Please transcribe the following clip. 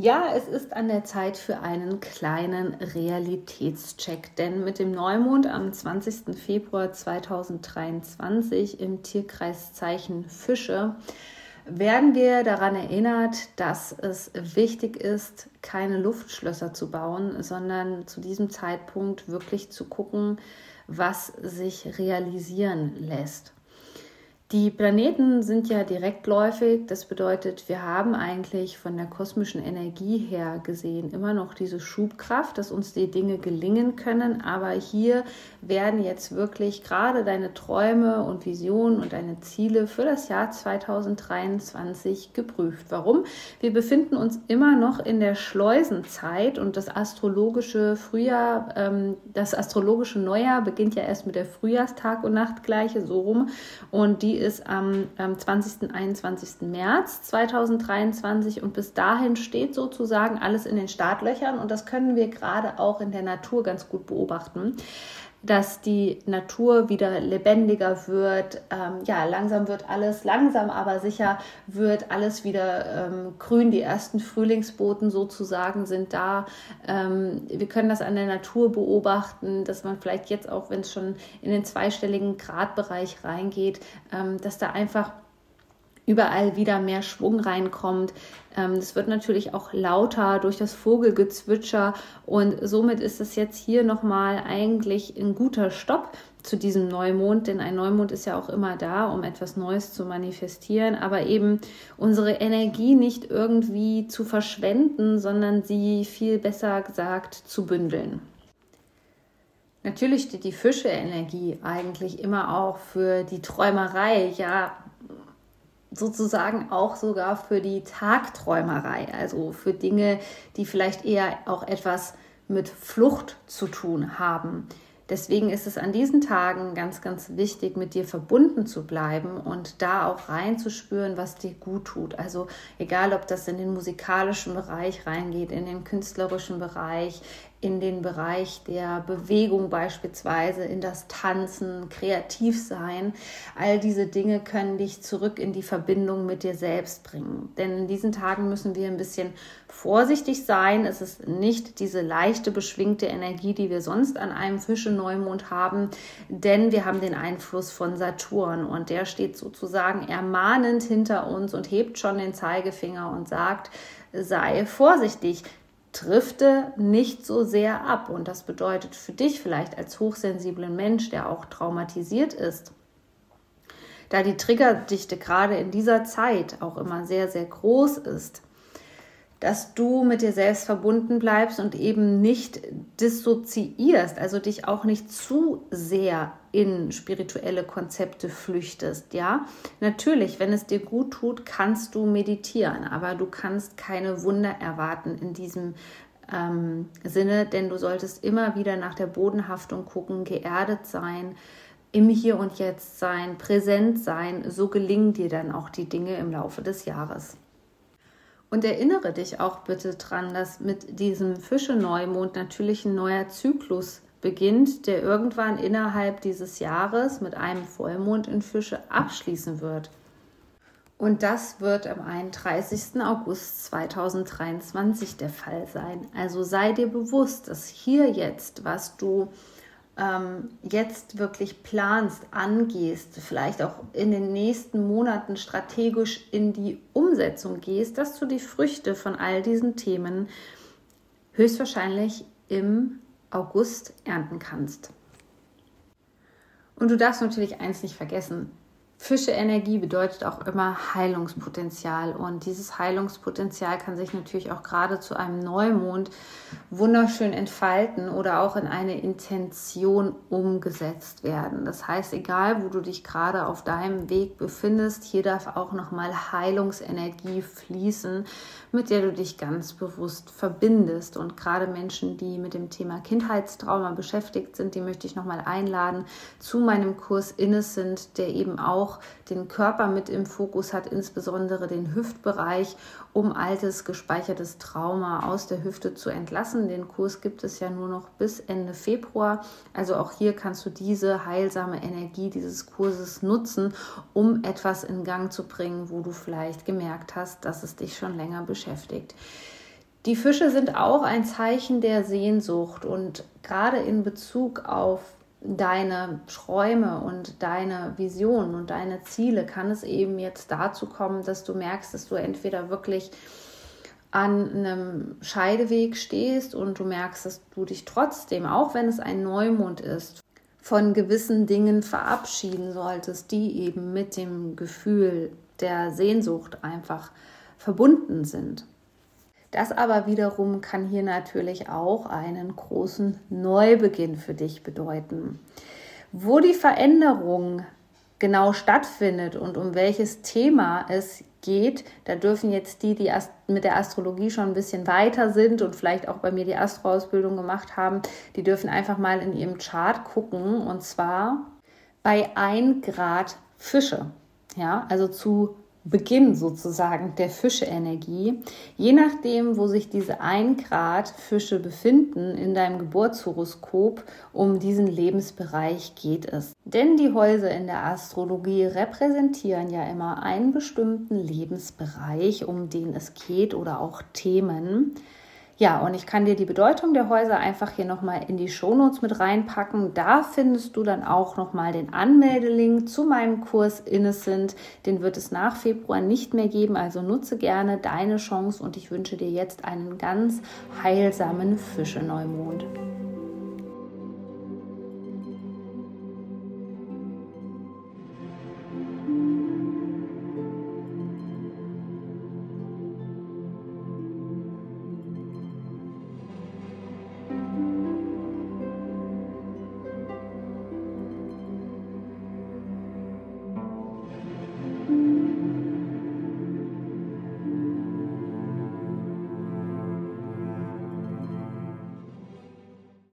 Ja, es ist an der Zeit für einen kleinen Realitätscheck, denn mit dem Neumond am 20. Februar 2023 im Tierkreiszeichen Fische werden wir daran erinnert, dass es wichtig ist, keine Luftschlösser zu bauen, sondern zu diesem Zeitpunkt wirklich zu gucken, was sich realisieren lässt. Die Planeten sind ja direktläufig. Das bedeutet, wir haben eigentlich von der kosmischen Energie her gesehen immer noch diese Schubkraft, dass uns die Dinge gelingen können. Aber hier werden jetzt wirklich gerade deine Träume und Visionen und deine Ziele für das Jahr 2023 geprüft. Warum? Wir befinden uns immer noch in der Schleusenzeit und das astrologische Frühjahr, ähm, das astrologische Neujahr beginnt ja erst mit der Frühjahrstag und Nachtgleiche, so rum. Und die ist am, am 20. 21. März 2023 und bis dahin steht sozusagen alles in den Startlöchern und das können wir gerade auch in der Natur ganz gut beobachten dass die Natur wieder lebendiger wird. Ähm, ja, langsam wird alles, langsam aber sicher wird alles wieder ähm, grün. Die ersten Frühlingsboten sozusagen sind da. Ähm, wir können das an der Natur beobachten, dass man vielleicht jetzt auch, wenn es schon in den zweistelligen Gradbereich reingeht, ähm, dass da einfach überall wieder mehr Schwung reinkommt. Es ähm, wird natürlich auch lauter durch das Vogelgezwitscher und somit ist es jetzt hier nochmal eigentlich ein guter Stopp zu diesem Neumond, denn ein Neumond ist ja auch immer da, um etwas Neues zu manifestieren, aber eben unsere Energie nicht irgendwie zu verschwenden, sondern sie viel besser gesagt zu bündeln. Natürlich steht die Fische-Energie eigentlich immer auch für die Träumerei, ja, sozusagen auch sogar für die Tagträumerei, also für Dinge, die vielleicht eher auch etwas mit Flucht zu tun haben. Deswegen ist es an diesen Tagen ganz, ganz wichtig, mit dir verbunden zu bleiben und da auch reinzuspüren, was dir gut tut. Also egal, ob das in den musikalischen Bereich reingeht, in den künstlerischen Bereich, in den Bereich der Bewegung beispielsweise, in das Tanzen, kreativ sein. All diese Dinge können dich zurück in die Verbindung mit dir selbst bringen. Denn in diesen Tagen müssen wir ein bisschen vorsichtig sein. Es ist nicht diese leichte, beschwingte Energie, die wir sonst an einem Fische-Neumond haben, denn wir haben den Einfluss von Saturn und der steht sozusagen ermahnend hinter uns und hebt schon den Zeigefinger und sagt, sei vorsichtig, drifte nicht so sehr ab. Und das bedeutet für dich vielleicht als hochsensiblen Mensch, der auch traumatisiert ist, da die Triggerdichte gerade in dieser Zeit auch immer sehr, sehr groß ist, dass du mit dir selbst verbunden bleibst und eben nicht dissoziierst, also dich auch nicht zu sehr in spirituelle Konzepte flüchtest, ja? Natürlich, wenn es dir gut tut, kannst du meditieren, aber du kannst keine Wunder erwarten in diesem ähm, Sinne, denn du solltest immer wieder nach der Bodenhaftung gucken, geerdet sein, im Hier und Jetzt sein, präsent sein, so gelingen dir dann auch die Dinge im Laufe des Jahres. Und erinnere dich auch bitte dran, dass mit diesem Fische-Neumond natürlich ein neuer Zyklus beginnt, der irgendwann innerhalb dieses Jahres mit einem Vollmond in Fische abschließen wird. Und das wird am 31. August 2023 der Fall sein. Also sei dir bewusst, dass hier jetzt, was du ähm, jetzt wirklich planst, angehst, vielleicht auch in den nächsten Monaten strategisch in die Umsetzung gehst, dass du die Früchte von all diesen Themen höchstwahrscheinlich im August ernten kannst. Und du darfst natürlich eins nicht vergessen. Fische-Energie bedeutet auch immer Heilungspotenzial und dieses Heilungspotenzial kann sich natürlich auch gerade zu einem Neumond wunderschön entfalten oder auch in eine Intention umgesetzt werden. Das heißt, egal wo du dich gerade auf deinem Weg befindest, hier darf auch nochmal Heilungsenergie fließen, mit der du dich ganz bewusst verbindest. Und gerade Menschen, die mit dem Thema Kindheitstrauma beschäftigt sind, die möchte ich nochmal einladen zu meinem Kurs Innocent, der eben auch auch den Körper mit im Fokus hat, insbesondere den Hüftbereich, um altes gespeichertes Trauma aus der Hüfte zu entlassen. Den Kurs gibt es ja nur noch bis Ende Februar. Also auch hier kannst du diese heilsame Energie dieses Kurses nutzen, um etwas in Gang zu bringen, wo du vielleicht gemerkt hast, dass es dich schon länger beschäftigt. Die Fische sind auch ein Zeichen der Sehnsucht und gerade in Bezug auf deine Träume und deine Visionen und deine Ziele kann es eben jetzt dazu kommen, dass du merkst, dass du entweder wirklich an einem Scheideweg stehst und du merkst, dass du dich trotzdem, auch wenn es ein Neumond ist, von gewissen Dingen verabschieden solltest, die eben mit dem Gefühl der Sehnsucht einfach verbunden sind. Das aber wiederum kann hier natürlich auch einen großen Neubeginn für dich bedeuten. Wo die Veränderung genau stattfindet und um welches Thema es geht, da dürfen jetzt die, die mit der Astrologie schon ein bisschen weiter sind und vielleicht auch bei mir die Astroausbildung gemacht haben, die dürfen einfach mal in ihrem Chart gucken und zwar bei 1 Grad Fische. Ja, also zu Beginn sozusagen der Fische-Energie. Je nachdem, wo sich diese 1 Grad Fische befinden in deinem Geburtshoroskop, um diesen Lebensbereich geht es. Denn die Häuser in der Astrologie repräsentieren ja immer einen bestimmten Lebensbereich, um den es geht oder auch Themen. Ja, und ich kann dir die Bedeutung der Häuser einfach hier nochmal in die Shownotes mit reinpacken. Da findest du dann auch nochmal den Anmeldelink zu meinem Kurs Innocent. Den wird es nach Februar nicht mehr geben, also nutze gerne deine Chance und ich wünsche dir jetzt einen ganz heilsamen Fische-Neumond.